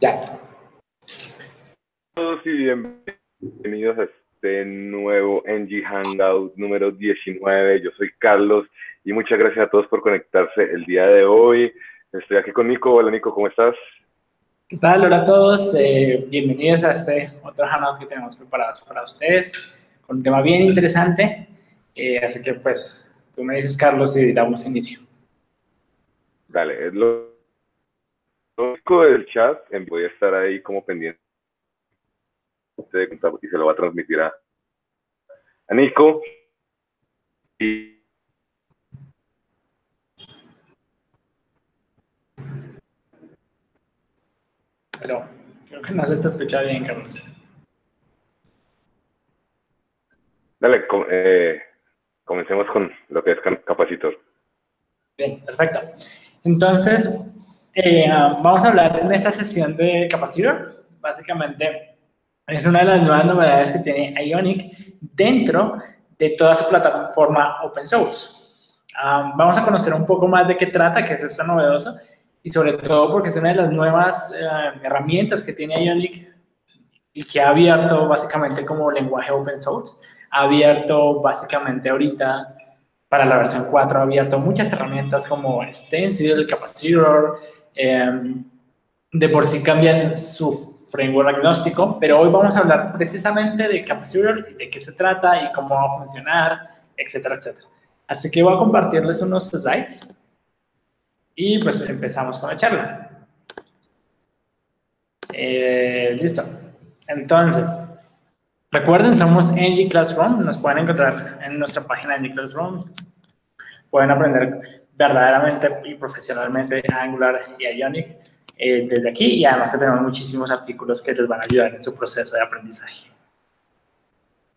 Ya. Todos y bienvenidos a este nuevo NG Hangout número 19. Yo soy Carlos y muchas gracias a todos por conectarse el día de hoy. Estoy aquí con Nico. Hola Nico, ¿cómo estás? ¿Qué tal? Hola a todos. Eh, bienvenidos a este otro Hangout que tenemos preparados para ustedes con un tema bien interesante. Eh, así que pues tú me dices Carlos y damos inicio. Dale, es lo del chat voy a estar ahí como pendiente y se lo va a transmitir a, Nico. Pero creo que no se te escucha bien, Carlos. Dale, eh, comencemos con lo que es capacitor. Bien, perfecto. Entonces, eh, vamos a hablar en esta sesión de Capacitor. Básicamente, es una de las nuevas novedades que tiene Ionic dentro de toda su plataforma open source. vamos a conocer un poco más de qué trata, qué es esto novedoso, y sobre todo porque es una de las nuevas eh, herramientas que tiene Ionic y que ha abierto básicamente como lenguaje open source. Ha abierto básicamente ahorita para la versión 4 ha abierto muchas herramientas como Stencil, Capacitor, Em, de por sí cambian su framework agnóstico, pero hoy vamos a hablar precisamente de Capacitor, de qué se trata y cómo va a funcionar, etcétera, etcétera. Así que voy a compartirles unos slides y pues empezamos con la charla. Eh, listo. Entonces, recuerden, somos NG Classroom, nos pueden encontrar en nuestra página NG Classroom. Pueden aprender verdaderamente y profesionalmente Angular y Ionic eh, desde aquí y además que tenemos muchísimos artículos que les van a ayudar en su proceso de aprendizaje.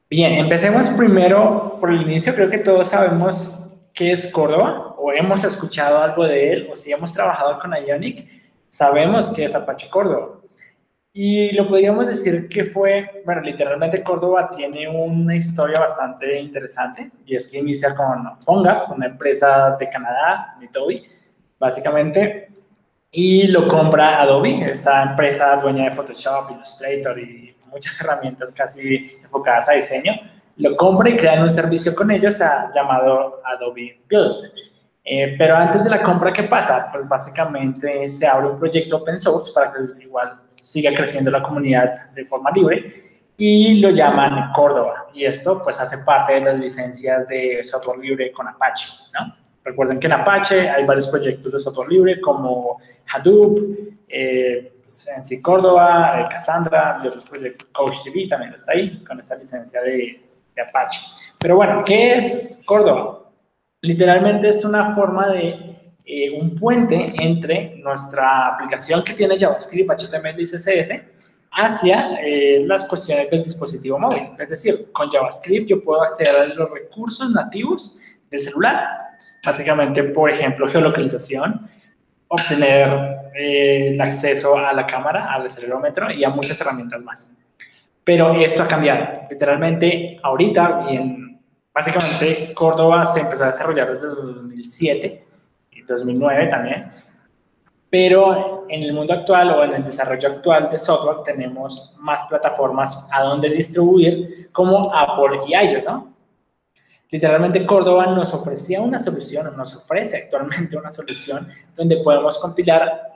Bien, empecemos primero por el inicio. Creo que todos sabemos qué es Córdoba o hemos escuchado algo de él o si hemos trabajado con Ionic, sabemos que es Apache Córdoba. Y lo podríamos decir que fue, bueno, literalmente Córdoba tiene una historia bastante interesante y es que inicia con Fonga, una empresa de Canadá, de Adobe, básicamente, y lo compra Adobe, esta empresa dueña de Photoshop, Illustrator y muchas herramientas casi enfocadas a diseño, lo compra y crean un servicio con ellos llamado Adobe Build. Eh, pero antes de la compra, ¿qué pasa? Pues básicamente se abre un proyecto open source para que igual siga creciendo la comunidad de forma libre y lo llaman Córdoba. Y esto pues hace parte de las licencias de software libre con Apache, ¿no? Recuerden que en Apache hay varios proyectos de software libre como Hadoop, eh, pues, Córdoba, eh, Cassandra y otros proyectos. CoachDB también está ahí con esta licencia de, de Apache. Pero bueno, ¿qué es Córdoba? Literalmente es una forma de eh, un puente entre nuestra aplicación que tiene JavaScript, HTML y CSS hacia eh, las cuestiones del dispositivo móvil. Es decir, con JavaScript yo puedo acceder a los recursos nativos del celular. Básicamente, por ejemplo, geolocalización, obtener eh, el acceso a la cámara, al acelerómetro y a muchas herramientas más. Pero esto ha cambiado. Literalmente, ahorita, y en, básicamente, Córdoba se empezó a desarrollar desde el 2007 2009 también. Pero en el mundo actual o en el desarrollo actual de software tenemos más plataformas a donde distribuir como Apple y iOS, ¿no? Literalmente Córdoba nos ofrecía una solución, nos ofrece actualmente una solución donde podemos compilar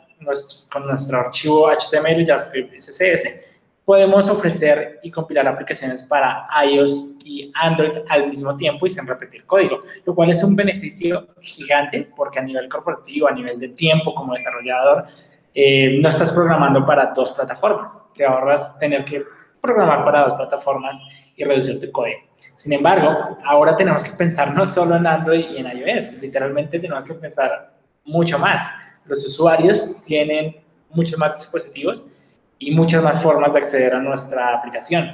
con nuestro archivo HTML, JavaScript y CSS podemos ofrecer y compilar aplicaciones para iOS y Android al mismo tiempo y sin repetir código, lo cual es un beneficio gigante porque a nivel corporativo, a nivel de tiempo como desarrollador, eh, no estás programando para dos plataformas. Te ahorras tener que programar para dos plataformas y reducir tu código. Sin embargo, ahora tenemos que pensar no solo en Android y en iOS, literalmente tenemos que pensar mucho más. Los usuarios tienen muchos más dispositivos y muchas más formas de acceder a nuestra aplicación.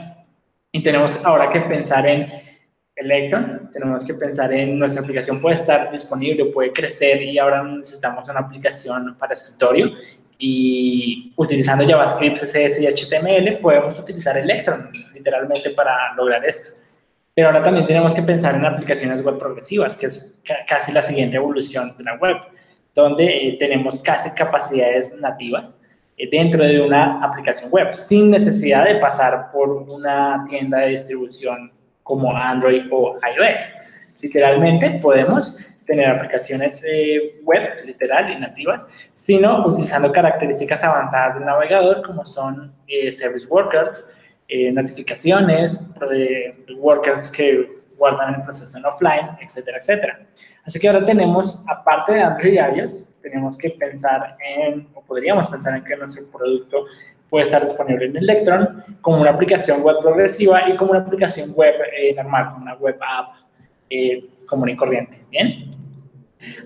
Y tenemos ahora que pensar en Electron, tenemos que pensar en nuestra aplicación puede estar disponible, puede crecer y ahora necesitamos una aplicación para escritorio y utilizando JavaScript, CSS y HTML podemos utilizar Electron literalmente para lograr esto. Pero ahora también tenemos que pensar en aplicaciones web progresivas, que es casi la siguiente evolución de la web, donde eh, tenemos casi capacidades nativas dentro de una aplicación web, sin necesidad de pasar por una tienda de distribución como Android o iOS. Literalmente podemos tener aplicaciones eh, web, literal y nativas, sino utilizando características avanzadas del navegador como son eh, service workers, eh, notificaciones, workers que guardan el proceso en offline, etcétera, etcétera. Así que ahora tenemos, aparte de Android y iOS, tenemos que pensar en, o podríamos pensar en que nuestro producto puede estar disponible en Electron como una aplicación web progresiva y como una aplicación web normal, como una web app común y corriente. Bien.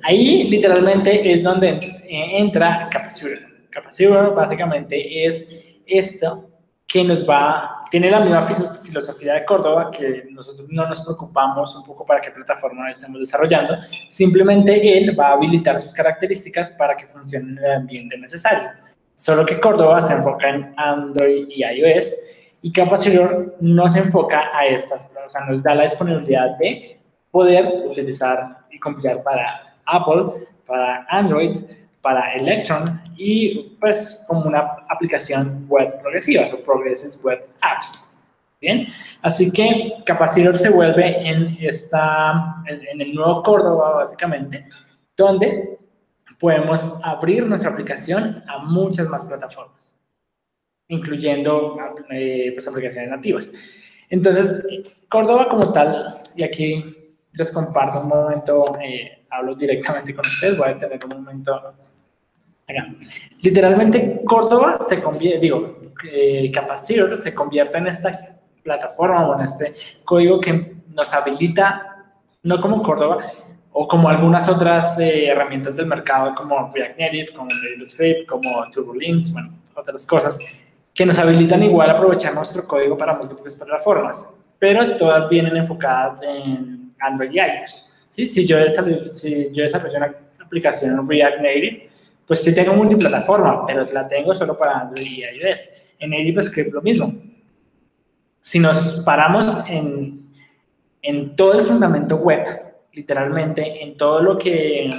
Ahí literalmente es donde eh, entra Capacitor. Capacitor básicamente es esto que nos va, tiene la misma filosofía de Córdoba, que nosotros no nos preocupamos un poco para qué plataforma estamos desarrollando, simplemente él va a habilitar sus características para que funcione en el ambiente necesario. Solo que Córdoba se enfoca en Android y iOS y Capacitor no se enfoca a estas, o sea, nos da la disponibilidad de poder utilizar y compilar para Apple, para Android, para Electron y pues como una aplicación web progresiva, o Progressive Web Apps. Bien, así que Capacitor se vuelve en, esta, en, el nuevo Córdoba básicamente, donde podemos abrir nuestra aplicación a muchas más plataformas, incluyendo eh, pues, aplicaciones nativas. Entonces, Córdoba como tal, y aquí les comparto un momento eh, hablo directamente con ustedes, voy a tener un momento Literalmente Córdoba se convierte, digo, eh, se convierte en esta plataforma o en este código que nos habilita, no como Córdoba, o como algunas otras eh, herramientas del mercado como React Native, como Script, como TurboLinks, bueno, otras cosas, que nos habilitan igual a aprovechar nuestro código para múltiples plataformas, pero todas vienen enfocadas en Android y iOS. Si, yo si yo desarrollo una aplicación en React Native, pues sí tengo multiplataforma, pero la tengo solo para Android y iOS. En Native Script lo mismo. Si nos paramos en, en todo el fundamento web, literalmente, en todo lo que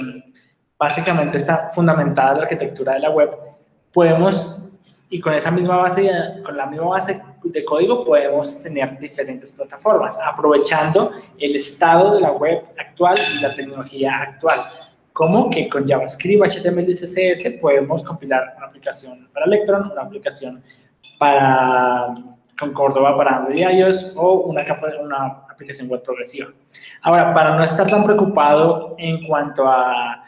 básicamente está fundamentada la arquitectura de la web, podemos y con esa misma base, con la misma base de código podemos tener diferentes plataformas, aprovechando el estado de la web actual y la tecnología actual. Como que con JavaScript, HTML y CSS podemos compilar una aplicación para Electron, una aplicación para, con Córdoba para Android y iOS o una, una aplicación web progresiva. Ahora, para no estar tan preocupado en cuanto a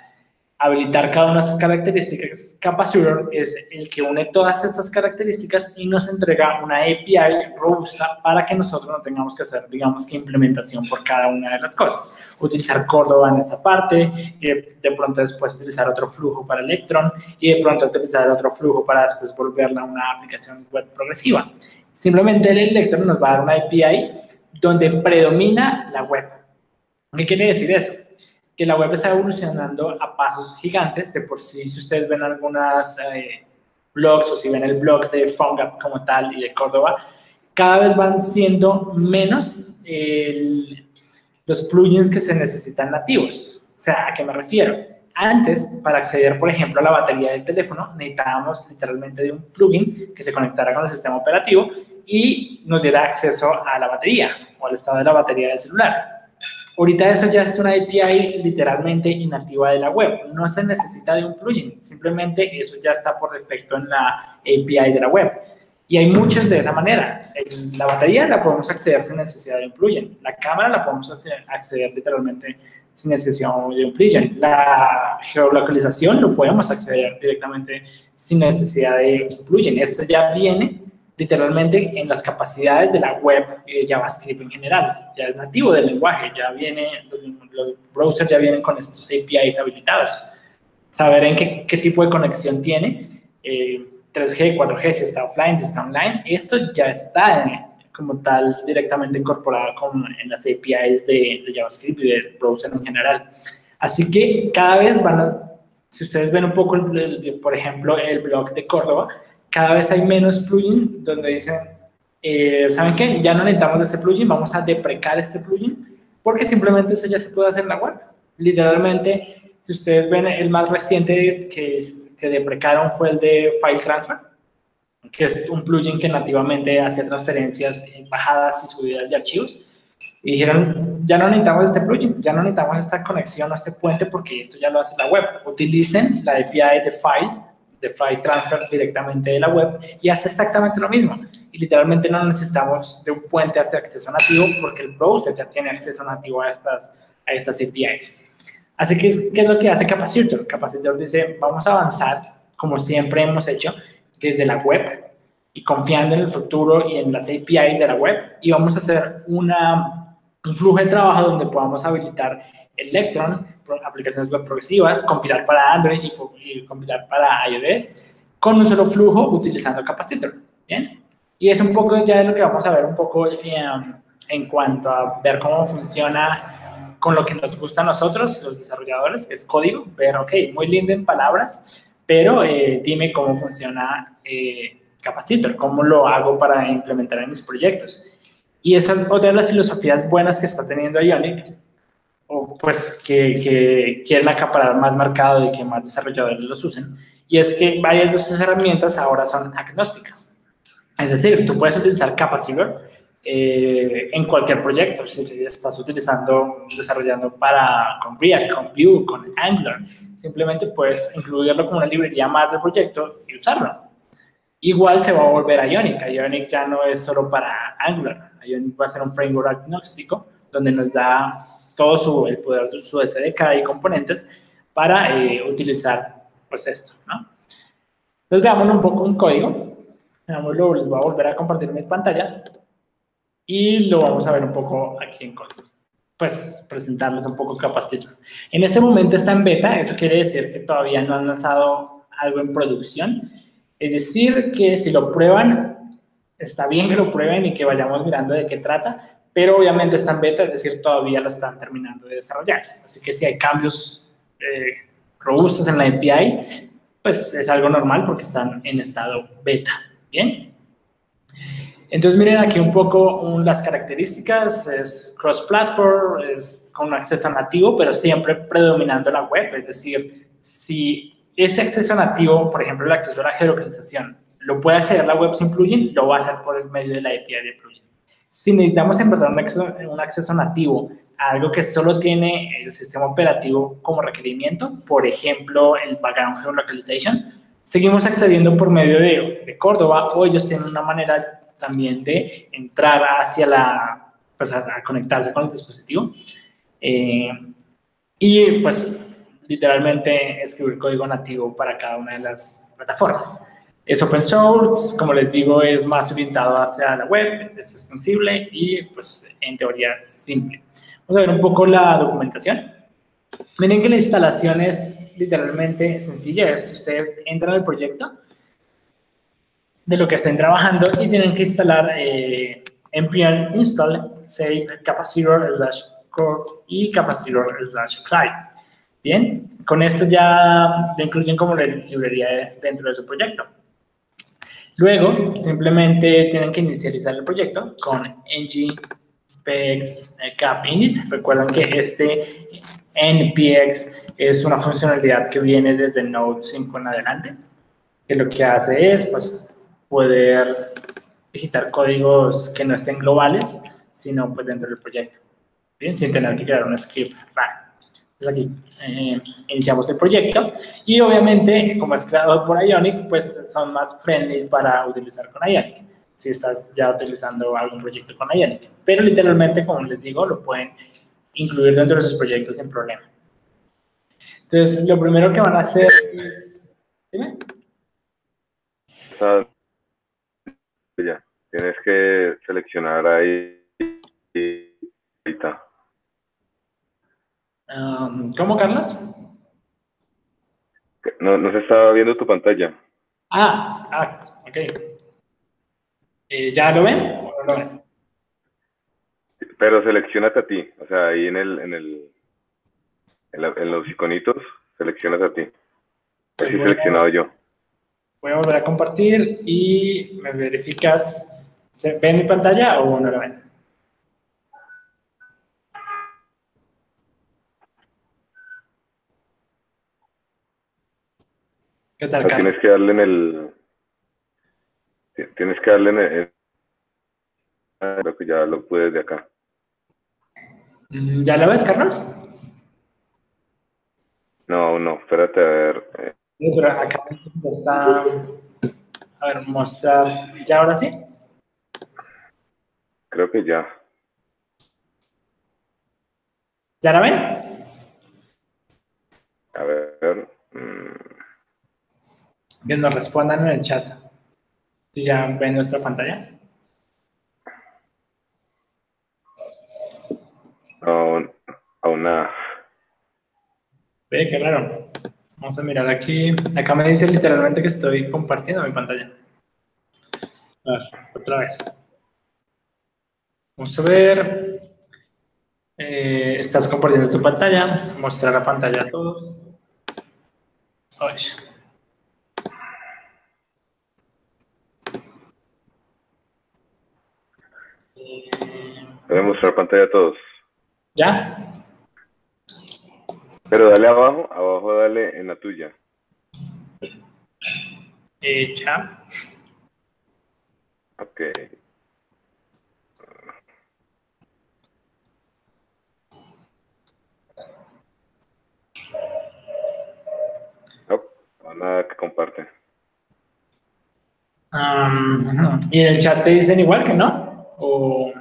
habilitar cada una de estas características, Capacitor es el que une todas estas características y nos entrega una API robusta para que nosotros no tengamos que hacer, digamos, que implementación por cada una de las cosas. Utilizar Córdoba en esta parte, y de pronto después utilizar otro flujo para Electron y de pronto utilizar otro flujo para después volverla a una aplicación web progresiva. Simplemente el Electron nos va a dar una API donde predomina la web. ¿Qué quiere decir eso? Que la web está evolucionando a pasos gigantes. De por sí, si ustedes ven algunas eh, blogs o si ven el blog de PhoneGap como tal y de Córdoba, cada vez van siendo menos los plugins que se necesitan nativos. O sea, ¿a qué me refiero? Antes, para acceder, por ejemplo, a la batería del teléfono, necesitábamos literalmente de un plugin que se conectara con el sistema operativo y nos diera acceso a la batería o al estado de la batería del celular. Ahorita eso ya es una API literalmente inativa de la web. No se necesita de un plugin, simplemente eso ya está por defecto en la API de la web. Y hay muchos de esa manera. La batería la podemos acceder sin necesidad de un plugin. La cámara la podemos acceder literalmente sin necesidad de un plugin. La geolocalización lo podemos acceder directamente sin necesidad de un plugin. Esto ya viene literalmente en las capacidades de la web y de JavaScript en general. Ya es nativo del lenguaje, ya viene, los, browsers ya vienen con estos APIs habilitados. Saber en qué, qué tipo de conexión tiene, 3G, eh, 4G, si está offline, si está online, esto ya está como tal directamente incorporado con, en las APIs de, de JavaScript y del browser en general. Así que cada vez van a, si ustedes ven un poco, por ejemplo, el blog de Córdoba, cada vez hay menos plugins donde dicen, eh, ¿saben qué? Ya no necesitamos este plugin, vamos a deprecar este plugin, porque simplemente eso ya se puede hacer en la web. Literalmente, si ustedes ven el más reciente que, que deprecaron fue el de File Transfer, que es un plugin que nativamente hacía transferencias, bajadas y subidas de archivos. Y dijeron, ya no necesitamos este plugin, ya no necesitamos esta conexión o este puente porque esto ya lo hace la web. Utilicen la API de File, de File Transfer directamente de la web y hace exactamente lo mismo. Y literalmente no necesitamos de un puente hacia acceso nativo porque el browser ya tiene acceso nativo a estas, a estas APIs. Así que, ¿qué es lo que hace Capacitor? Capacitor dice, vamos a avanzar como siempre hemos hecho desde la web y confiando en el futuro y en las APIs de la web y vamos a hacer una, un flujo de trabajo donde podamos habilitar Electron, aplicaciones web progresivas, compilar para Android y, compilar para iOS con un solo flujo utilizando Capacitor. ¿Bien? Y es un poco ya de lo que vamos a ver un poco eh, en cuanto a ver cómo funciona con lo que nos gusta a nosotros, los desarrolladores, que es código, ver, ok, muy lindo en palabras, pero eh, dime cómo funciona eh, Capacitor, cómo lo hago para implementar en mis proyectos. Y esa es otra de las filosofías buenas que está teniendo Ionic, o pues que, que quieren acaparar más mercado y que más desarrolladores los usen, y es que varias de sus herramientas ahora son agnósticas. Es decir, tú puedes utilizar Capacitor eh, en cualquier proyecto. Si estás utilizando, desarrollando para, con React, con Vue, con Angular, simplemente puedes incluirlo como una librería más del proyecto y usarlo. Igual se va a volver a Ionic. Ionic ya no es solo para Angular. Ionic va a ser un framework agnóstico donde nos da todo su, el poder de su SDK y componentes para eh, utilizar pues esto, ¿no? Entonces veamos un poco un código. Veámoslo, les voy a volver a compartir mi pantalla y lo vamos a ver un poco aquí en código. Pues presentarles un poco Capacitor. En este momento está en beta, eso quiere decir que todavía no han lanzado algo en producción, es decir, que si lo prueban, está bien que lo prueben y que vayamos mirando de qué trata, pero obviamente está en beta, es decir, todavía lo están terminando de desarrollar. Así que si hay cambios eh, robustos en la API, pues es algo normal porque están en estado beta. Bien. Entonces miren aquí un poco las características, es cross-platform, es con acceso nativo, pero siempre predominando la web, es decir, si ese acceso nativo, por ejemplo, el acceso a la geolocalización, lo puede acceder la web sin plugin, lo va a hacer por el medio de la API de plugin. Si necesitamos en verdad un acceso, un acceso nativo a algo que solo tiene el sistema operativo como requerimiento, por ejemplo, el background geolocalization, seguimos accediendo por medio de, de Córdoba o ellos tienen una manera también de entrar hacia la, pues a, conectarse con el dispositivo. Eh, y pues literalmente escribir código nativo para cada una de las plataformas. Es open source, como les digo, es más orientado hacia la web, es extensible y pues en teoría simple. Vamos a ver un poco la documentación. Miren que la instalación es literalmente sencilla, es ustedes entran al proyecto de lo que estén trabajando y tienen que instalar eh, npm install save capacitor slash core y capacitor slash client. Bien, con esto ya incluyen como librería dentro de su proyecto. Luego, simplemente tienen que inicializar el proyecto con npx cap init. Recuerden que este npx es una funcionalidad que viene desde Node 5 en adelante, que lo que hace es pues, poder digitar códigos que no estén globales, sino pues dentro del proyecto, sin tener que crear un script aquí eh, iniciamos el proyecto y obviamente como es creado por Ionic, pues son más friendly para utilizar con Ionic si estás ya utilizando algún proyecto con Ionic. Pero literalmente, como les digo, lo pueden incluir dentro de sus proyectos sin problema. Entonces, lo primero que van a hacer es... Dime. Ya, tienes que seleccionar ahí ¿Cómo, Carlos? No, no se estaba viendo tu pantalla. Ah, ah ok. Eh, ¿Ya lo ven o no lo ven? Pero seleccionate a ti, o sea, ahí en el, en el, en, los iconitos, seleccionate a ti. Así seleccionado yo. Voy a volver a compartir y me verificas. ¿Se ven mi pantalla o no lo ven? ¿Qué tal, Carlos? Tienes que darle en el. Tienes que darle en el. Creo que ya lo puedes de acá. Mm, ¿Ya lo ves, Carlos? No, no, espérate a ver. eh, Sí, pero acá está. A ver, mostrar. ¿Ya ahora sí? creo que ya. ¿Ya la ven? A ver. mm, Que nos respondan en el chat. Si ya ven nuestra pantalla. aún, aún nada. Ve, qué raro. Vamos a mirar aquí. Acá me dice literalmente que estoy compartiendo mi pantalla. A ver, otra vez. Vamos a ver. Eh, estás compartiendo tu pantalla. Mostrar la pantalla a todos. Ay. Voy a mostrar pantalla a todos. ¿Ya? Pero dale abajo, abajo dale en la tuya. Eh, ya. Ok. No, nada que comparte. Am, ¿Y en el chat te dicen igual que no? ¿O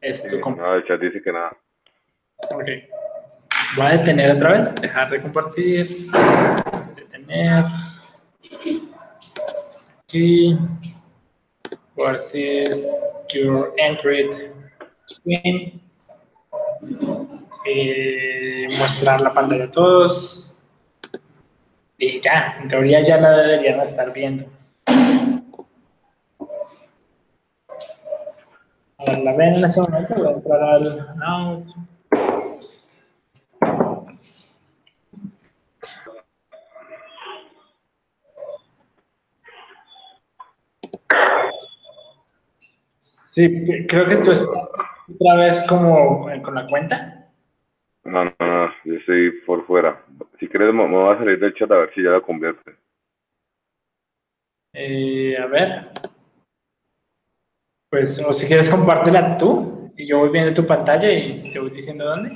es tu comp- No, el chat dice que nada. Ok. Voy a detener otra vez, dejar de compartir, detener. Aquí. Es your entry screen. Eh, mostrar la pantalla a todos. Y ya, en teoría ya la deberían estar viendo. La ven en ese momento, voy a entrar al Now. Sí, creo que tú estás otra vez como con- con la cuenta. No, no, no, yo estoy por fuera. Si quieres, me, me voy a salir del chat a ver si ya lo convierte. Eh, a ver. Pues, o si quieres, compártela tú y yo voy viendo tu pantalla y te voy diciendo dónde.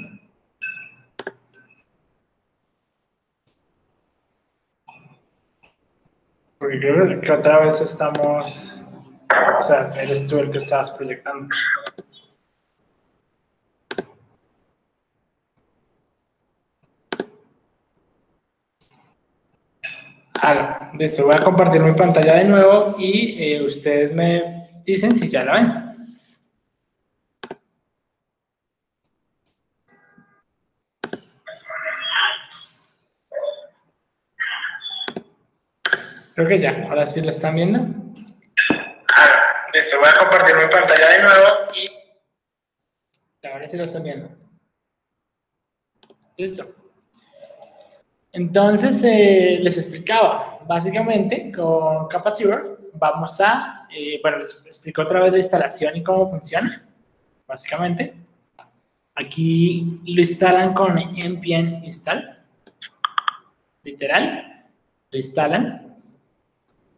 Porque creo que otra vez estamos. O sea, eres tú el que estabas proyectando. Ah, listo, voy a compartir mi pantalla de nuevo y eh, ustedes me dicen si ya la ven. Creo que ya, ahora sí la están viendo. Ah, listo, voy a compartir mi pantalla de nuevo y ahora sí la están viendo. Listo. Entonces, eh, les explicaba, básicamente con Capacitor vamos a, eh, bueno, les explico otra vez la instalación y cómo funciona, básicamente. Aquí lo instalan con npm install, literal, lo instalan.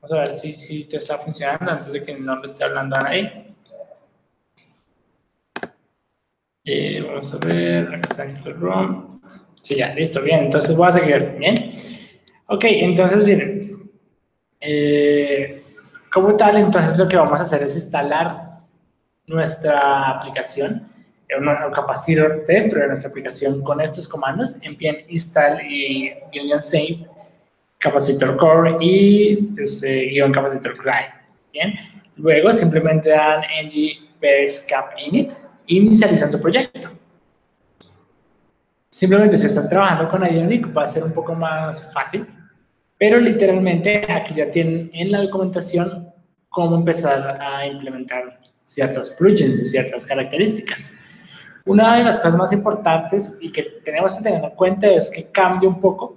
Vamos a ver si, si te está funcionando antes de que no lo esté hablando a nadie. Eh, vamos a ver, acá está el ROM. Sí, ya, listo, bien. Entonces voy a seguir, ¿bien? Ok, entonces, miren. Eh, como tal, entonces lo que vamos a hacer es instalar nuestra aplicación, eh, capacitor dentro de nuestra aplicación con estos comandos, npm install y union save, capacitor core y ese capacitor client, ¿bien? Luego simplemente dan ng cap init e inicializan su proyecto. Simplemente si están trabajando con Ionic va a ser un poco más fácil, pero literalmente aquí ya tienen en la documentación cómo empezar a implementar ciertos plugins y ciertas características. Una de las cosas más importantes y que tenemos que tener en cuenta es que cambia un poco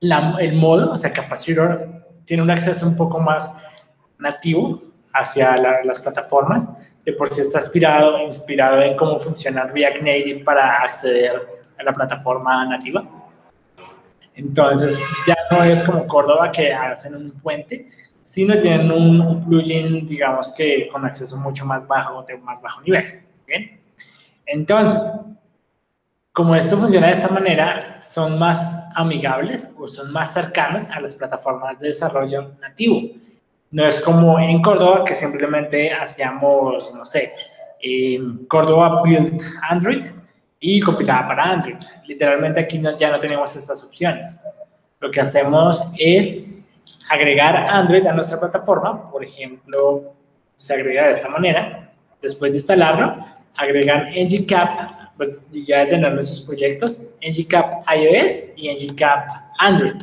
la, el modo, o sea, Capacitor tiene un acceso un poco más nativo hacia la, las plataformas, de por sí está inspirado, inspirado en cómo funciona React Native para acceder a la plataforma nativa. Entonces ya no es como Córdoba que hacen un puente, sino tienen un, plugin, digamos que con acceso mucho más bajo, de más bajo nivel. ¿bien? Entonces, como esto funciona de esta manera, son más amigables o son más cercanos a las plataformas de desarrollo nativo. No es como en Córdoba que simplemente hacíamos, no sé, eh, Córdoba Build Android y compilada para Android. Literalmente aquí ya no tenemos estas opciones. Lo que hacemos es agregar Android a nuestra plataforma. Por ejemplo, se agrega de esta manera. Después de instalarlo, agregan NGCap, pues ya de tener nuestros proyectos, NGCap iOS y NGCap Android.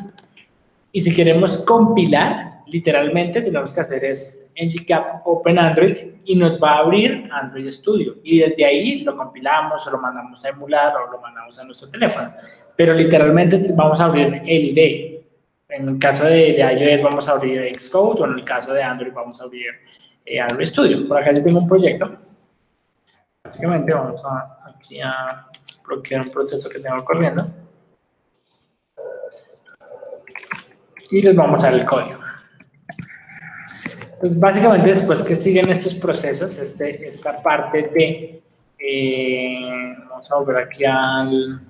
Y si queremos compilar, literalmente tenemos que hacer es ngCap Open Android y nos va a abrir Android Studio y desde ahí lo compilamos o lo mandamos a emular o lo mandamos a nuestro teléfono. Pero literalmente vamos a abrir el IDE. En el caso de, iOS vamos a abrir Xcode o en el caso de Android vamos a abrir eh, Android Studio. Por acá yo tengo un proyecto. Básicamente vamos a, aquí a bloquear un proceso que tengo corriendo. Y les vamos a dar el código. Pues básicamente después que siguen estos procesos, este, esta parte de, eh, vamos a volver aquí al,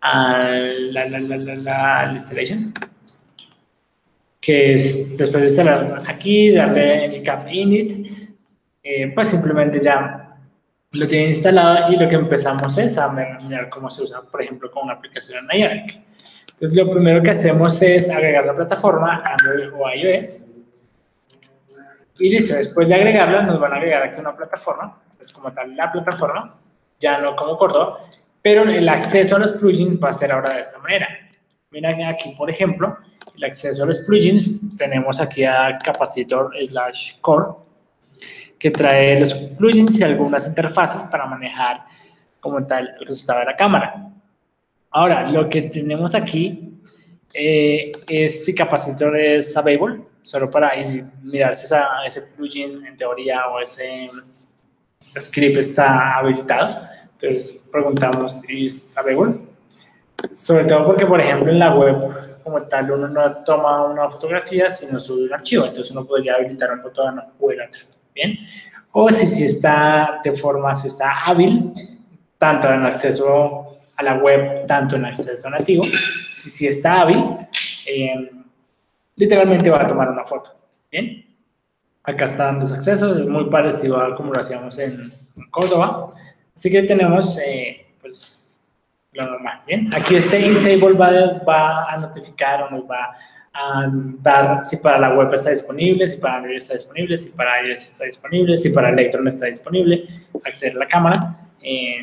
al la, la, la, la, installation, que es después de instalar aquí, darle el cap init, eh, pues simplemente ya lo tiene instalado y lo que empezamos es a mirar cómo se usa, por ejemplo, con una aplicación en iOS. Entonces, lo primero que hacemos es agregar la plataforma Android o iOS y listo, después de agregarla, nos van a agregar aquí una plataforma, es como tal la plataforma, ya no como Córdoba, pero el acceso a los plugins va a ser ahora de esta manera. Miren aquí, por ejemplo, el acceso a los plugins, tenemos aquí a capacitor slash core, que trae los plugins y algunas interfaces para manejar como tal el resultado de la cámara. Ahora, lo que tenemos aquí eh, es si capacitor es available, solo para mirar si ese plugin en teoría o ese script está habilitado. Entonces preguntamos, ¿is available? Sobre todo porque, por ejemplo, en la web como tal uno no toma una fotografía, sino sube un archivo. Entonces uno podría habilitar un botón o el otro. Bien. O si, si está de forma, si está hábil, tanto en acceso a la web, tanto en acceso nativo, si, si está hábil, eh, literalmente va a tomar una foto. Bien, acá están los accesos, es muy parecido a como lo hacíamos en, Córdoba. Así que tenemos, eh, pues, lo normal. Bien, aquí este Insable va, va a notificar o nos va a dar si para la web está disponible, si para Android está disponible, si para iOS está disponible, si para Electron está disponible, acceder a la cámara. Eh,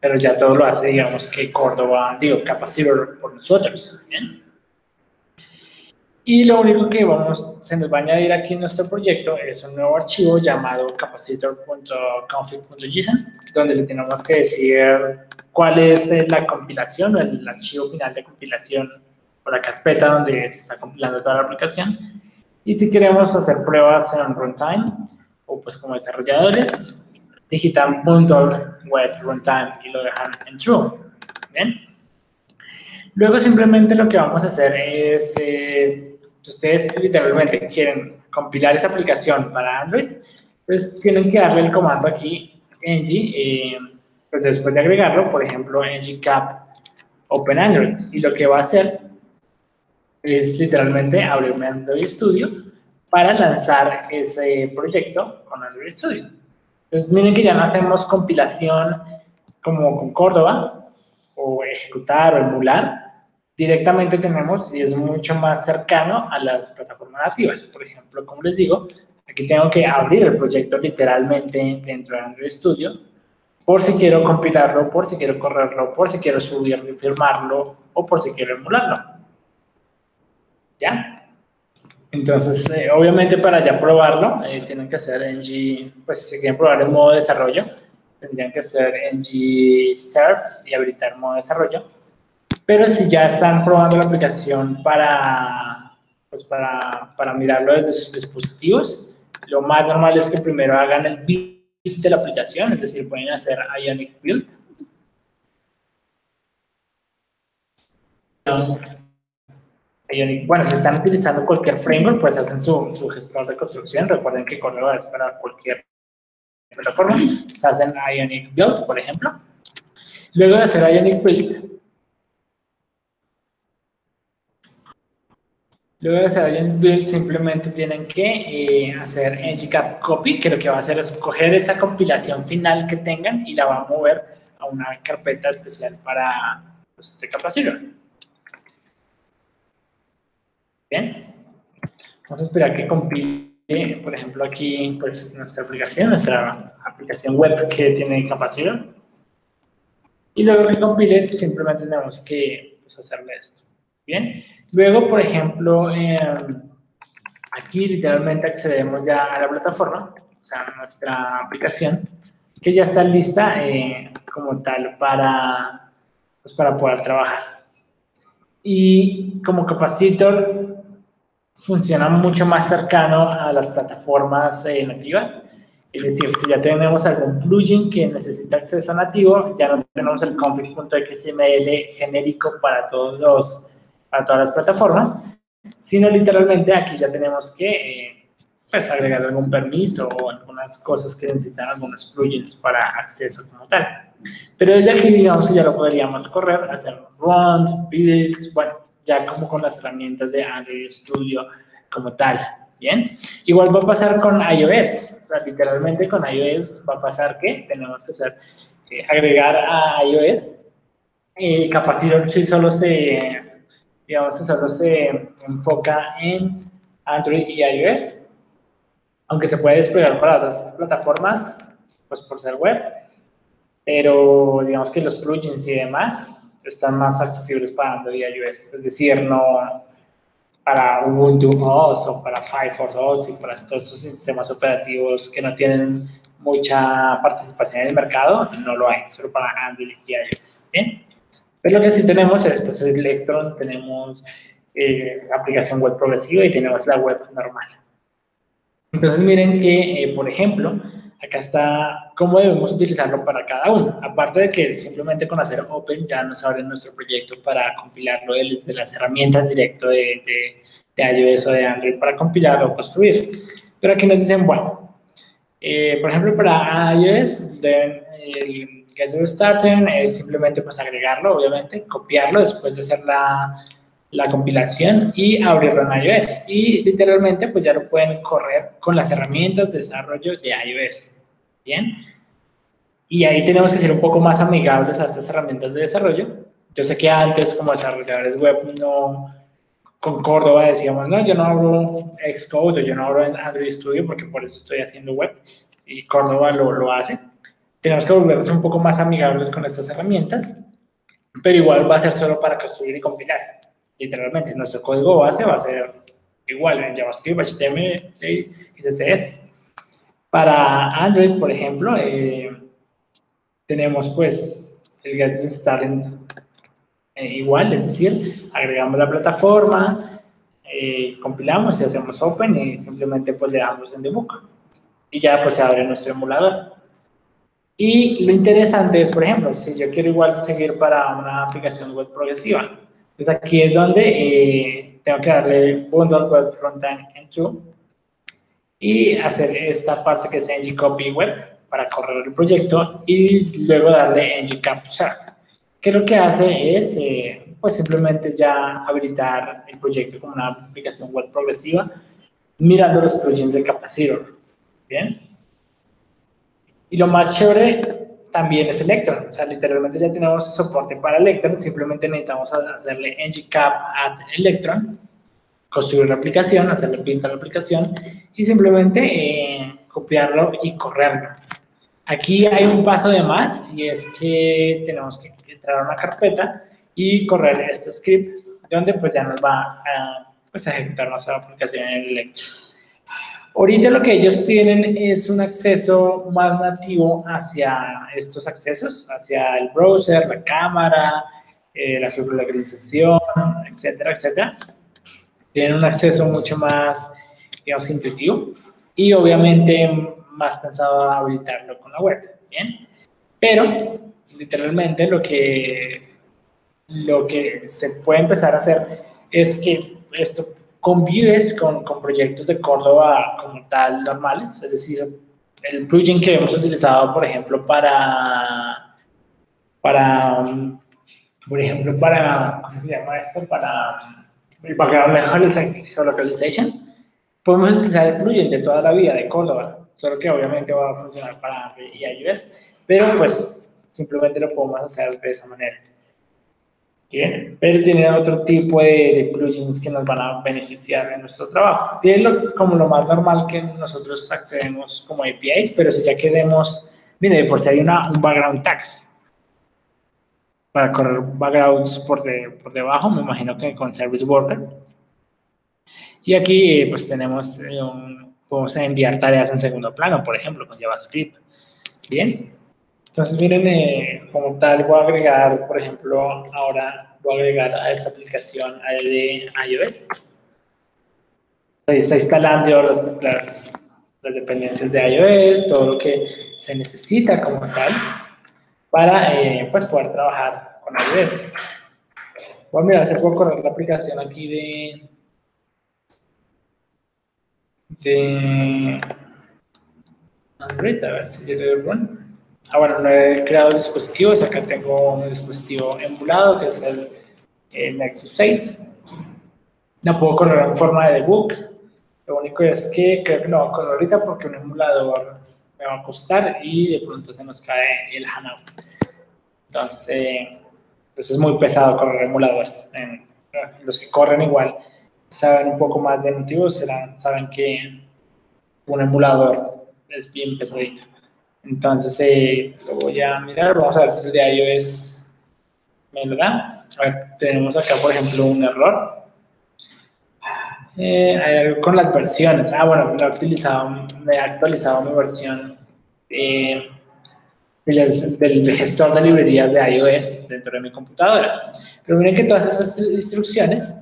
pero ya todo lo hace, digamos, que Córdoba, digo, Capacitor por nosotros. Bien. Y lo único que vamos, se nos va a añadir aquí en nuestro proyecto es un nuevo archivo llamado capacitor.config.json, donde le tenemos que decir cuál es eh, la compilación o el archivo final de compilación o la carpeta donde se está compilando toda la aplicación. Y si queremos hacer pruebas en runtime, o pues como desarrolladores, digitan .web runtime y lo dejan en true. ¿Bien? Luego simplemente lo que vamos a hacer es... Eh, si ustedes literalmente quieren compilar esa aplicación para Android, pues tienen que darle el comando aquí, ng, eh, pues después de agregarlo, por ejemplo, ngcap open Android. Y lo que va a hacer es literalmente abrirme Android Studio para lanzar ese proyecto con Android Studio. Entonces, miren que ya no hacemos compilación como con Córdoba, o ejecutar o emular, directamente tenemos y es mucho más cercano a las plataformas nativas. Por ejemplo, como les digo, aquí tengo que abrir el proyecto literalmente dentro de Android Studio por si quiero compilarlo, por si quiero correrlo, por si quiero subirlo y firmarlo o por si quiero emularlo. ¿Ya? Entonces, eh, obviamente para ya probarlo, eh, tienen que hacer ng, pues si quieren probar en modo desarrollo, tendrían que hacer ng serve y habilitar modo desarrollo pero si ya están probando la aplicación para, pues para, para mirarlo desde sus dispositivos, lo más normal es que primero hagan el build de la aplicación, es decir, pueden hacer Ionic Build. Bueno, si están utilizando cualquier framework, pues hacen su, su gestor de construcción. Recuerden que Cordova es para cualquier plataforma. Se hacen Ionic Build, por ejemplo. Luego de hacer Ionic Build, Luego de hacer Ionic Build, simplemente tienen que eh, hacer ngCap copy, que lo que va a hacer es coger esa compilación final que tengan y la va a mover a una carpeta especial para pues, este capacitor. Bien. Vamos a esperar que compile, por ejemplo, aquí pues nuestra aplicación, nuestra aplicación web que tiene capacitor. Y luego que compile, simplemente tenemos que pues, hacerle esto. Bien. Luego, por ejemplo, em, aquí literalmente accedemos ya a la plataforma, o sea, a nuestra aplicación, que ya está lista eh, como tal para, pues, para poder trabajar. Y como capacitor funciona mucho más cercano a las plataformas eh, nativas. Es decir, si ya tenemos algún plugin que necesita acceso nativo, ya no tenemos el config.xml genérico para todos los para todas las plataformas, sino literalmente aquí ya tenemos que eh, pues agregar algún permiso o algunas cosas que necesitan algunos plugins para acceso como tal. Pero desde aquí, digamos que ya lo podríamos correr, hacer run, builds, bueno, ya como con las herramientas de Android Studio como tal, ¿bien? Igual va a pasar con iOS, o sea, literalmente con iOS va a pasar que tenemos que hacer, eh, agregar a iOS el capacitor si solo se, digamos, solo se enfoca en Android y iOS, aunque se puede desplegar para otras plataformas, pues por ser web, pero digamos que los plugins y demás están más accesibles para Android y iOS. Es decir, no para Ubuntu OS o para Firefox OS y para todos estos sistemas operativos que no tienen mucha participación en el mercado, no lo hay, solo para Android y iOS. ¿Bien? Pero lo que sí tenemos es pues, Electron, tenemos eh, aplicación web progresiva y tenemos la web normal. Entonces miren que, eh, por ejemplo, acá está cómo debemos utilizarlo para cada uno. Aparte de que simplemente con hacer Open ya nos abre nuestro proyecto para compilarlo desde las herramientas directo de, de, iOS o de Android para compilar o construir. Pero aquí nos dicen, bueno, eh, por ejemplo, para iOS, de, el Get Starting es simplemente pues agregarlo, obviamente, copiarlo después de hacer la, la compilación y abrirlo en iOS. Y literalmente pues ya lo pueden correr con las herramientas de desarrollo de iOS. Bien. Y ahí tenemos que ser un poco más amigables a estas herramientas de desarrollo. Yo sé que antes, como desarrolladores web, no, con Córdoba decíamos, no, yo no abro Xcode o yo no abro Android Studio porque por eso estoy haciendo web y Córdoba lo, lo hace. Tenemos que volvernos un poco más amigables con estas herramientas, pero igual va a ser solo para construir y compilar. Literalmente, nuestro código base va a ser igual en JavaScript, HTML y CSS. Para Android, por ejemplo, eh, tenemos pues el Get Started eh, igual, es decir, agregamos la plataforma, eh, compilamos y hacemos open y simplemente pues le damos en debug y ya pues se abre nuestro emulador. Y lo interesante es, por ejemplo, si yo quiero igual seguir para una aplicación web progresiva, pues aquí es donde tengo que darle bundle web frontend en true y hacer esta parte que es ngCopy web para correr el proyecto y luego darle ngCapture, que lo que hace es eh, pues simplemente ya habilitar el proyecto como una aplicación web progresiva mirando los plugins de Capacitor. Bien. Y lo más chévere también es Electron. O sea, literalmente ya tenemos soporte para Electron. Simplemente necesitamos hacerle ngCap at Electron construir la aplicación, hacerle pinta a la aplicación y simplemente eh, copiarlo y correrlo. Aquí hay un paso de más y es que tenemos que entrar a una carpeta y correr este script donde pues ya nos va a, pues, ejecutar nuestra aplicación en el Electro. Ahorita lo que ellos tienen es un acceso más nativo hacia estos accesos, hacia el browser, la cámara, eh, la geolocalización, etcétera, etcétera tienen un acceso mucho más, digamos, intuitivo y obviamente más pensado a habilitarlo con la web, ¿bien? Pero, literalmente, lo que, lo que se puede empezar a hacer es que esto convives con, con proyectos de Córdoba como tal normales, es decir, el plugin que hemos utilizado, por ejemplo, para, para, por ejemplo, para, ¿cómo se llama esto? Para el background geolocalization, podemos utilizar el plugin de toda la vida de Córdoba, solo que obviamente va a funcionar para iOS, pero pues simplemente lo podemos hacer de esa manera. Bien, pero tiene otro tipo de, plugins que nos van a beneficiar en nuestro trabajo. Tiene como lo más normal que nosotros accedemos como APIs, pero si ya queremos, mire, por si hay una, un background tags para correr backgrounds por, por debajo, me imagino que con Service Worker. Y aquí pues tenemos, eh, un, podemos enviar tareas en segundo plano, por ejemplo, con JavaScript. Bien. Entonces, miren, eh, como tal, voy a agregar, por ejemplo, ahora voy a agregar a esta aplicación de iOS. Ahí está instalando las, las, las, dependencias de iOS, todo lo que se necesita como tal para eh, pues, poder trabajar con iOS. Voy a mirar si correr la aplicación aquí de, de Android, a ver si yo le doy Ah, bueno, no he creado dispositivos. Acá tengo un dispositivo emulado que es el, Nexus 6. No puedo correr en forma de debug. Lo único es que creo que no va a correr ahorita porque un emulador me va a costar y de pronto se nos cae el HANA. Entonces, pues es muy pesado correr emuladores. los que corren igual saben un poco más de motivos, saben que un emulador es bien pesadito. Entonces, eh, lo voy a mirar, vamos a ver si el de iOS me lo da. Tenemos acá, por ejemplo, un error. Eh, con las versiones. Ah, bueno, me he, utilizado, me he actualizado mi versión del, del, gestor de librerías de iOS dentro de mi computadora. Pero miren que todas esas instrucciones,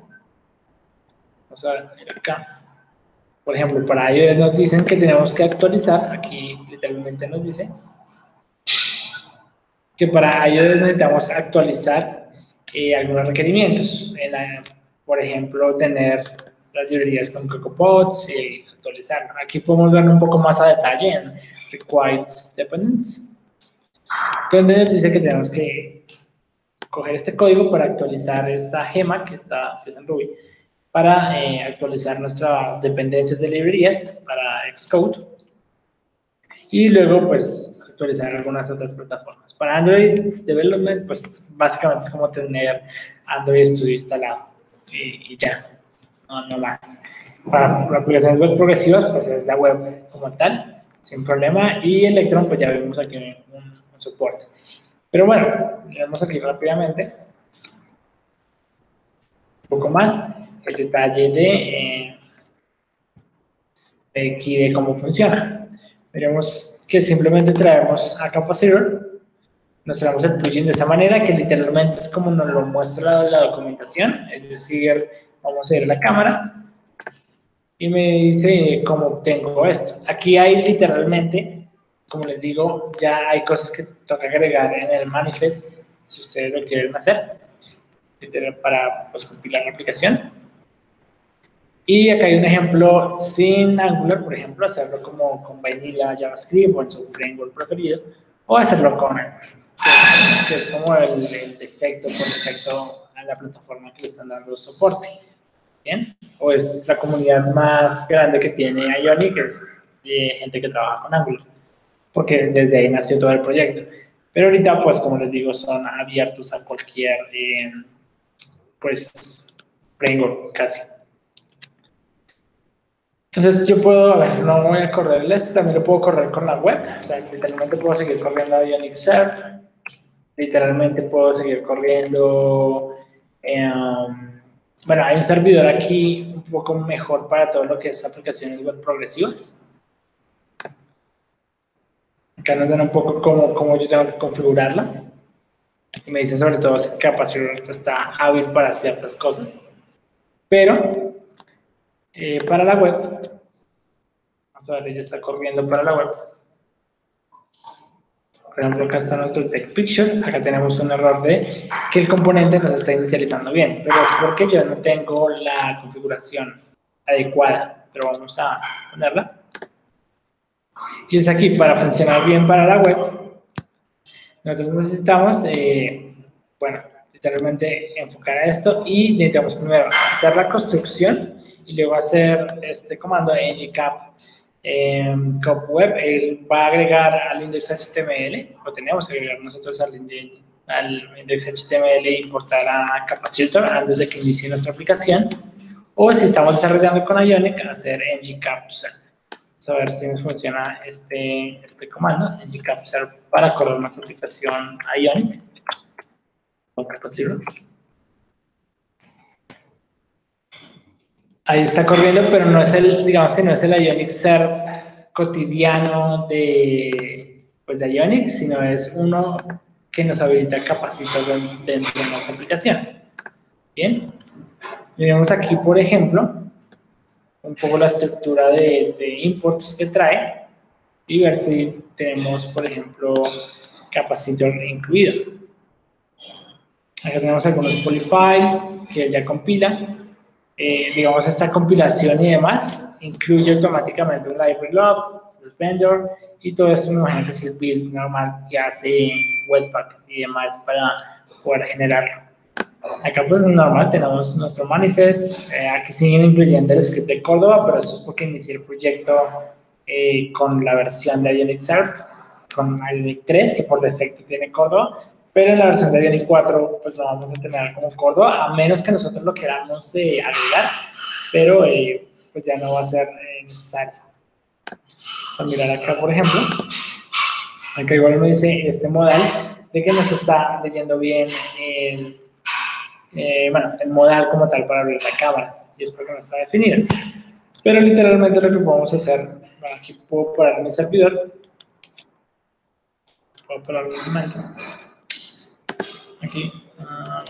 vamos a ver, acá, por ejemplo, para iOS nos dicen que tenemos que actualizar, aquí literalmente nos dice, que para iOS necesitamos actualizar eh, algunos requerimientos. por ejemplo, tener las librerías con CocoaPods y actualizar. Aquí podemos ver un poco más a detalle en Required Dependents, donde nos dice que tenemos que coger este código para actualizar esta gema que está en Ruby para eh, actualizar nuestras dependencias de librerías para Xcode y luego pues actualizar algunas otras plataformas. Para Android Development pues básicamente es como tener Android Studio instalado y, ya, no, no más. Para aplicaciones web progresivas pues es la web como tal, sin problema y Electron pues ya vemos aquí un, un soporte. Pero bueno, vemos aquí rápidamente un poco más el detalle de, eh, de cómo funciona. Veremos que simplemente traemos a Capacitor, nos traemos el plugin de esa manera, que literalmente es como nos lo muestra la documentación, es decir, vamos a ir a la cámara y me dice cómo obtengo esto. Aquí hay literalmente, como les digo, ya hay cosas que toca agregar en el manifest, si ustedes lo quieren hacer, para pues, compilar la aplicación. Y acá hay un ejemplo sin Angular, por ejemplo, hacerlo como con Vanilla, JavaScript o en su framework preferido, o hacerlo con Angular, que es como el, defecto por defecto a la plataforma que le están dando soporte. ¿Bien? O es la comunidad más grande que tiene Ionic, que es de gente que trabaja con Angular, porque desde ahí nació todo el proyecto. Pero ahorita, pues, como les digo, son abiertos a cualquier, eh, pues, framework casi. Entonces yo puedo, a ver, no voy a correr el este, también lo puedo correr con la web, o sea, literalmente puedo seguir corriendo Ionic Server, literalmente puedo seguir corriendo, em, bueno, hay un servidor aquí un poco mejor para todo lo que es aplicaciones web progresivas. Acá nos dan un poco cómo, cómo yo tengo que configurarla. me dice sobre todo si capacidad está hábil para ciertas cosas. Pero eh, para la web. Vamos a ver, ya está corriendo para la web. Por ejemplo, acá está nuestro text picture. Acá tenemos un error de que el componente no se está inicializando bien. Pero es porque yo no tengo la configuración adecuada. Pero vamos a ponerla. Y es aquí, para funcionar bien para la web, nosotros necesitamos, eh, bueno, literalmente enfocar a esto y necesitamos primero hacer la construcción y luego hacer este comando ngcap eh, web, él va a agregar al index HTML, o tenemos que agregar nosotros al, al index HTML e importar a capacitor antes de que inicie nuestra aplicación, o si estamos desarrollando con Ionic, hacer ngcapture. Vamos a ver si nos funciona este, este comando, ngcapture, para correr nuestra aplicación Ionic. Ahí está corriendo, pero no es el, digamos que no es el Ionic SERP cotidiano de, pues de Ionic, sino es uno que nos habilita capacitor dentro de nuestra aplicación. Bien, miremos aquí, por ejemplo, un poco la estructura de, de imports que trae y ver si tenemos, por ejemplo, capacitor incluido. Acá tenemos algunos polyfile que ya compila. Eh, digamos, esta compilación y demás incluye automáticamente un library log, los vendor y todo esto me imagino que es el build normal que hace Webpack y demás para poder generarlo. Acá pues normal tenemos nuestro manifest, eh, aquí siguen incluyendo el script de Córdoba, pero eso es porque inicié el proyecto eh, con la versión de Ionic Serp, con Ionic 3 que por defecto tiene Córdoba, pero en la versión de Bionic 4 pues lo vamos a tener como Córdoba, a menos que nosotros lo queramos eh, agregar, pero eh, pues ya no va a ser eh, necesario. Vamos a mirar acá, por ejemplo, acá igual me dice este modal de que nos está leyendo bien el, bueno, el modal como tal para abrir la cámara, y es porque no está definido. Pero literalmente lo que podemos hacer, bueno, aquí puedo poner mi servidor, puedo poner mi momento aquí, ah,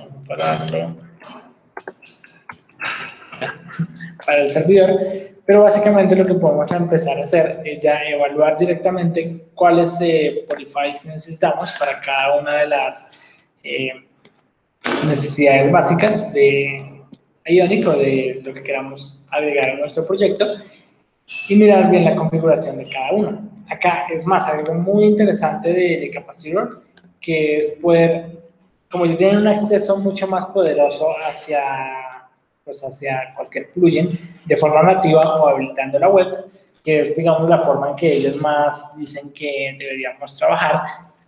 para el servidor, pero básicamente lo que podemos empezar a hacer es ya evaluar directamente cuáles eh, necesitamos para cada una de las eh, necesidades básicas de Ionic o de lo que queramos agregar a nuestro proyecto y mirar bien la configuración de cada uno. Acá es más, algo muy interesante de, de Capacitor, que es poder como ya tienen un acceso mucho más poderoso hacia, pues hacia cualquier plugin de forma nativa o habilitando la web, que es, digamos, la forma en que ellos más dicen que deberíamos trabajar,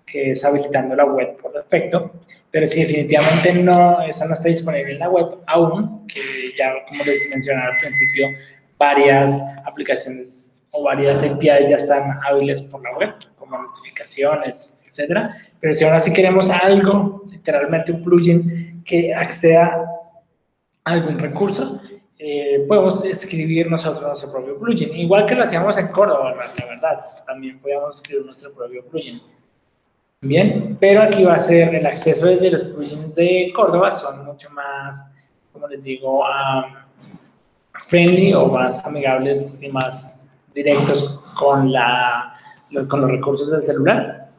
que es habilitando la web por defecto. Pero si definitivamente no, esa no está disponible en la web aún, que ya, como les mencionaba al principio, varias aplicaciones o varias APIs ya están hábiles por la web, como notificaciones, etcétera. Pero si ahora sí queremos algo, literalmente un plugin que acceda a algún recurso, eh, podemos escribir nosotros nuestro propio plugin. Igual que lo hacíamos en Córdoba, la verdad, también podíamos escribir nuestro propio plugin. Bien, pero aquí va a ser el acceso de los plugins de Córdoba, son mucho más, como les digo, friendly o más amigables y más directos con, la, con los recursos del celular.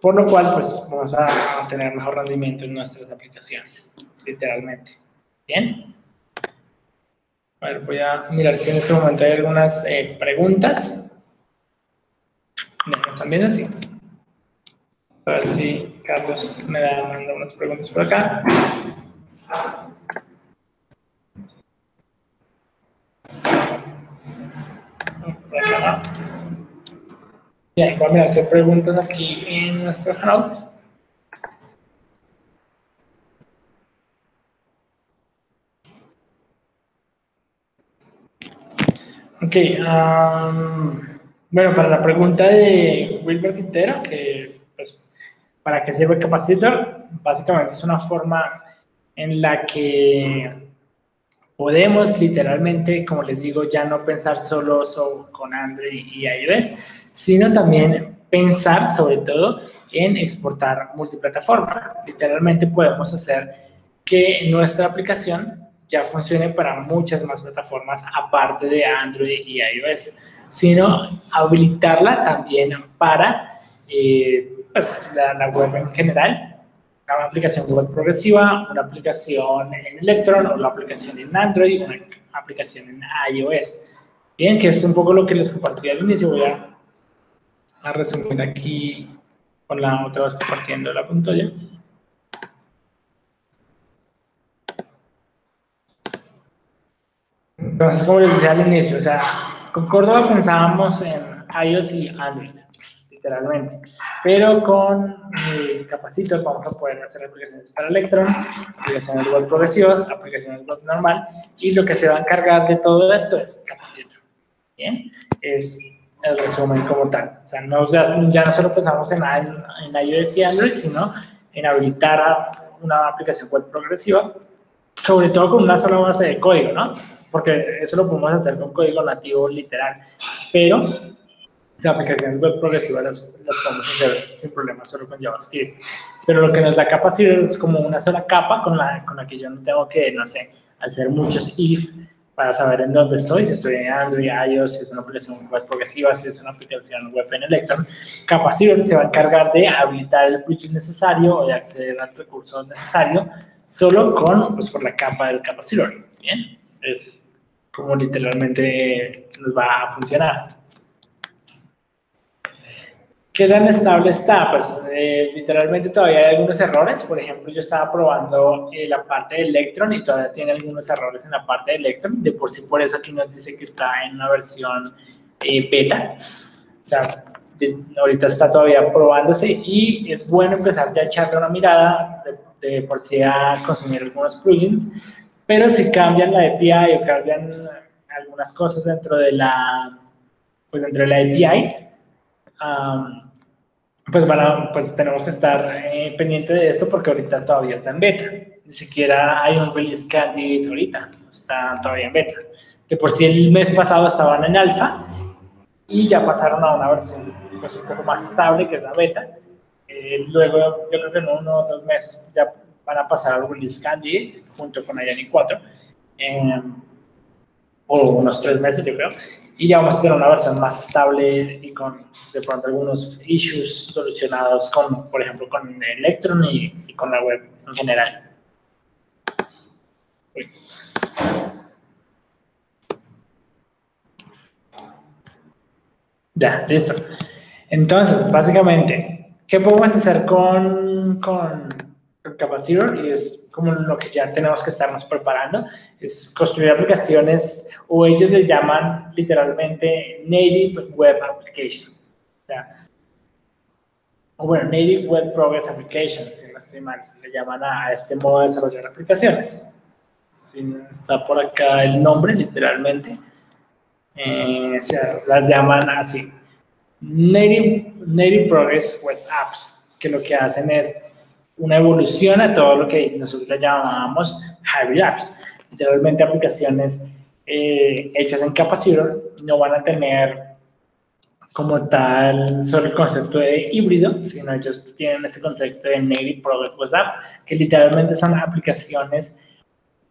Por lo cual, pues vamos a, tener mejor rendimiento en nuestras aplicaciones, literalmente. ¿Bien? A ver, voy a mirar si en este momento hay algunas eh, preguntas. ¿Me están viendo? así? A ver si Carlos me da manda unas preguntas por acá. Por acá. Bien, voy a hacer preguntas aquí en nuestro Hangout. Ok, bueno, para la pregunta de Wilber Quintero, que pues, ¿para qué sirve Capacitor? Básicamente es una forma en la que podemos literalmente, como les digo, ya no pensar solo con Android y iOS, sino también pensar sobre todo en exportar multiplataforma. Literalmente podemos hacer que nuestra aplicación ya funcione para muchas más plataformas aparte de Android y iOS. sino habilitarla también para eh, pues, la, la, web en general, una aplicación web progresiva, una aplicación en Electron, la aplicación en Android, una aplicación en iOS. Bien, que es un poco lo que les compartí al inicio. Voy a, a resumir aquí con la otra vez compartiendo la pantalla. Entonces, como les decía al inicio, o sea, con Córdoba pensábamos en iOS y Android, literalmente. Pero con eh, Capacitor vamos a poder hacer aplicaciones para Electron, aplicaciones web progresivas, aplicaciones web normal, y lo que se va a encargar de todo esto es Capacitor. Bien, es el resumen como tal. O sea, no, ya, no solo pensamos en, en iOS y Android, sino en habilitar una aplicación web progresiva, sobre todo con una sola base de código, ¿no? porque eso lo podemos hacer con código nativo literal, pero las aplicaciones web progresivas las, las, podemos hacer sin problema solo con JavaScript. Pero lo que nos da capacidad es como una sola capa con la, con la que yo no tengo que, no sé, hacer muchos if para saber en dónde estoy, si estoy en Android, iOS, si es una aplicación web progresiva, si es una aplicación web en Electron. Capacitor se va a encargar de habilitar el bridge necesario o de acceder al recurso necesario solo con, pues, por la capa del capacitor. Bien, es como literalmente nos va a funcionar. ¿Qué tan estable está? Pues eh, literalmente todavía hay algunos errores. Por ejemplo, yo estaba probando eh, la parte de Electron y todavía tiene algunos errores en la parte de Electron. De por sí, por eso aquí nos dice que está en una versión eh, beta. O sea, ahorita está todavía probándose y es bueno empezar ya a echarle una mirada de, de por sí a consumir algunos plugins pero si cambian la API o cambian algunas cosas dentro de la, pues dentro de la API, pues, pues tenemos que estar eh, pendiente de esto porque ahorita todavía está en beta. Ni siquiera hay un release candidate ahorita, está todavía en beta. De por sí el mes pasado estaban en alfa y ya pasaron a una versión pues, un poco más estable que es la beta. Eh, luego, yo creo que en uno o dos meses ya van a pasar al release candidate junto con Ayani 4, o unos tres meses yo creo, y ya vamos a tener una versión más estable y con de pronto algunos issues solucionados con, por ejemplo, con Electron y, con la web en general. Ya, listo. Entonces, básicamente, ¿qué podemos hacer con, con Capacitor y es como lo que ya tenemos que estarnos preparando, es construir aplicaciones o ellos le llaman literalmente Native Web Application. O, bueno, Native Web Progress Application, si no estoy mal, le llaman a, este modo de desarrollar aplicaciones. Si está por acá el nombre, literalmente, eh, las llaman así. Native, Native Progress Web Apps, que lo que hacen es una evolución a todo lo que nosotros llamamos hybrid apps. Literalmente aplicaciones eh, hechas en Capacitor no van a tener como tal solo el concepto de híbrido, sino ellos tienen este concepto de Native Progress Web que literalmente son aplicaciones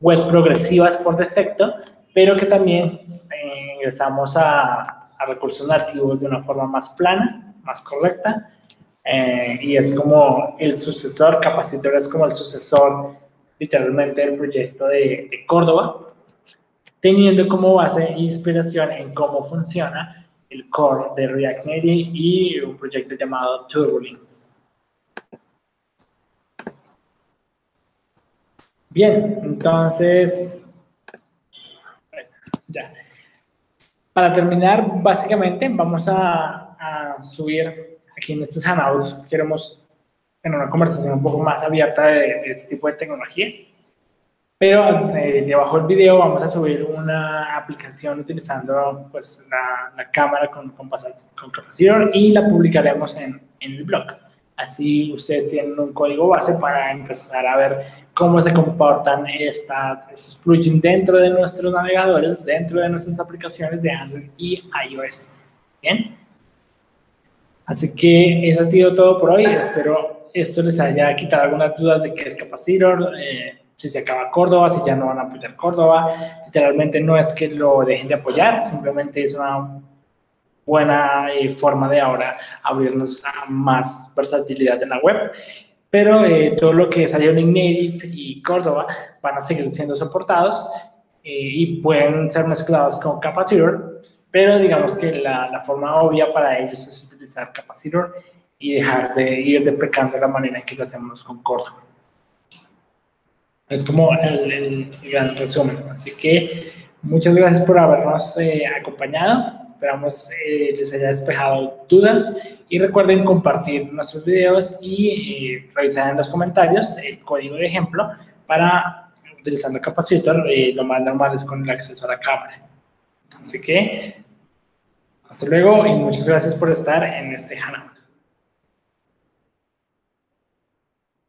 web progresivas por defecto, pero que también eh, ingresamos a recursos nativos de una forma más plana, más correcta, eh, y es como el sucesor, Capacitor es como el sucesor literalmente del proyecto de, Córdoba, teniendo como base e inspiración en cómo funciona el core de React Native y un proyecto llamado TurboLinks. Bien, entonces, ya. Para terminar, básicamente vamos a, a subir aquí en estos Hangouts queremos tener una conversación un poco más abierta de, este tipo de tecnologías. Pero eh, debajo del video vamos a subir una aplicación utilizando pues, la, la cámara con, con, con, capacitor y la publicaremos en, en, el blog. Así ustedes tienen un código base para empezar a ver cómo se comportan estas, estos plugins dentro de nuestros navegadores, dentro de nuestras aplicaciones de Android y iOS. Bien. Así que eso ha sido todo por hoy. Espero esto les haya quitado algunas dudas de qué es Capacitor, eh, si se acaba Córdoba, si ya no van a apoyar Córdoba. Literalmente no es que lo dejen de apoyar, simplemente es una buena eh, forma de ahora abrirnos a más versatilidad en la web. Pero eh, todo lo que es Ionic Native y Córdoba van a seguir siendo soportados y pueden ser mezclados con Capacitor, pero digamos que la, la, forma obvia para ellos es utilizar Capacitor y dejar de ir deprecando la manera en que lo hacemos con Córdoba. Es como el, el, gran resumen. Así que muchas gracias por habernos eh, acompañado. Esperamos eh, les haya despejado dudas y recuerden compartir nuestros videos y eh, revisar en los comentarios el código de ejemplo para utilizando Capacitor. lo más normal es con el acceso a la cámara. Así que hasta luego y muchas gracias por estar en este Hangout.